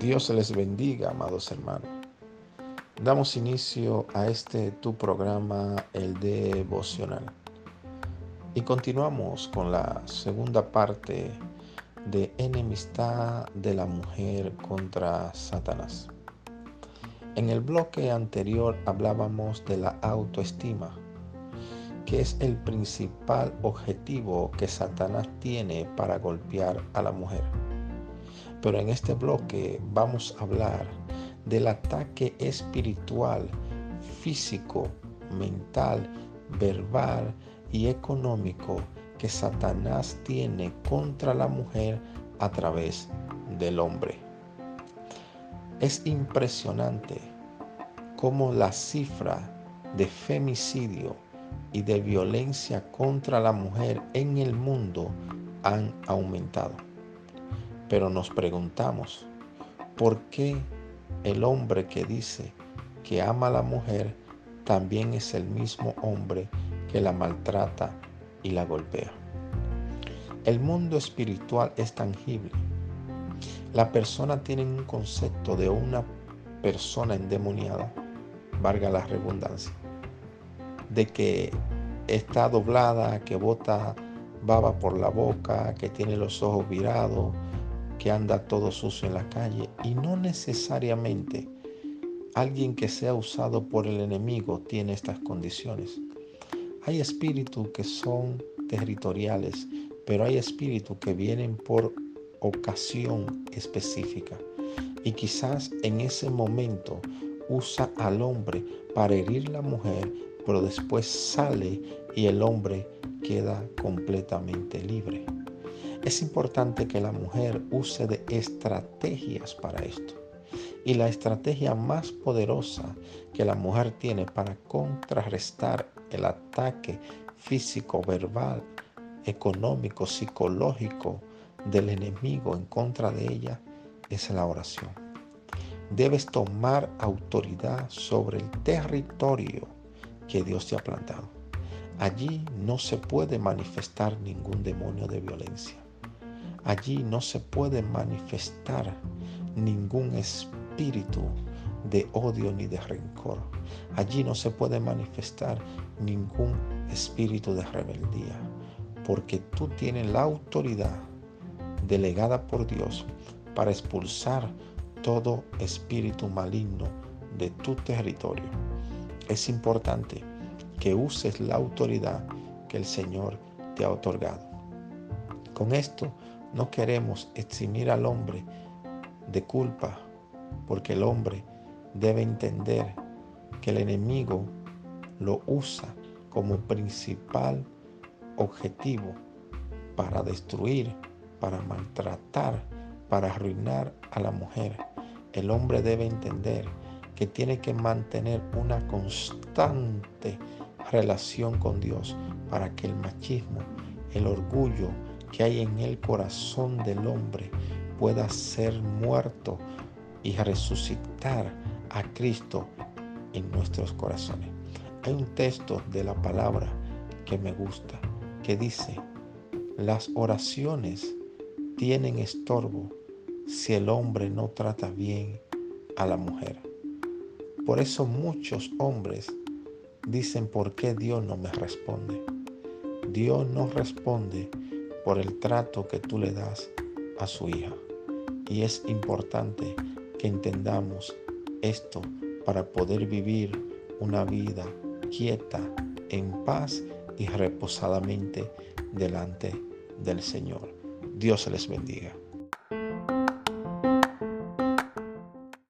Dios les bendiga, amados hermanos. Damos inicio a este tu programa, el devocional. Y continuamos con la segunda parte de enemistad de la mujer contra Satanás. En el bloque anterior hablábamos de la autoestima, que es el principal objetivo que Satanás tiene para golpear a la mujer. Pero en este bloque vamos a hablar del ataque espiritual, físico, mental, verbal y económico que Satanás tiene contra la mujer a través del hombre. Es impresionante cómo la cifra de femicidio y de violencia contra la mujer en el mundo han aumentado. Pero nos preguntamos, ¿por qué el hombre que dice que ama a la mujer también es el mismo hombre que la maltrata y la golpea? El mundo espiritual es tangible. La persona tiene un concepto de una persona endemoniada, valga la redundancia, de que está doblada, que bota baba por la boca, que tiene los ojos virados, que anda todo sucio en la calle y no necesariamente alguien que sea usado por el enemigo tiene estas condiciones. Hay espíritus que son territoriales, pero hay espíritus que vienen por ocasión específica. Y quizás en ese momento usa al hombre para herir la mujer, pero después sale y el hombre queda completamente libre. Es importante que la mujer use de estrategias para esto. Y la estrategia más poderosa que la mujer tiene para contrarrestar el ataque físico, verbal, económico, psicológico del enemigo en contra de ella es la oración. Debes tomar autoridad sobre el territorio que Dios te ha plantado. Allí no se puede manifestar ningún demonio de violencia. Allí no se puede manifestar ningún espíritu de odio ni de rencor. Allí no se puede manifestar ningún espíritu de rebeldía, porque tú tienes la autoridad delegada por Dios para expulsar todo espíritu maligno de tu territorio. Es importante que uses la autoridad que el Señor te ha otorgado. Con esto no queremos eximir al hombre de culpa, porque el hombre debe entender que el enemigo lo usa como principal objetivo para destruir, para maltratar, para arruinar a la mujer. El hombre debe entender que tiene que mantener una constante relación con Dios para que el machismo, el orgullo, que hay en el corazón del hombre pueda ser muerto y resucitar a Cristo en nuestros corazones. Hay un texto de la palabra que me gusta, que dice, las oraciones tienen estorbo si el hombre no trata bien a la mujer. Por eso muchos hombres dicen, ¿por qué Dios no me responde? Dios no responde por el trato que tú le das a su hija. Y es importante que entendamos esto para poder vivir una vida quieta, en paz y reposadamente delante del Señor. Dios les bendiga.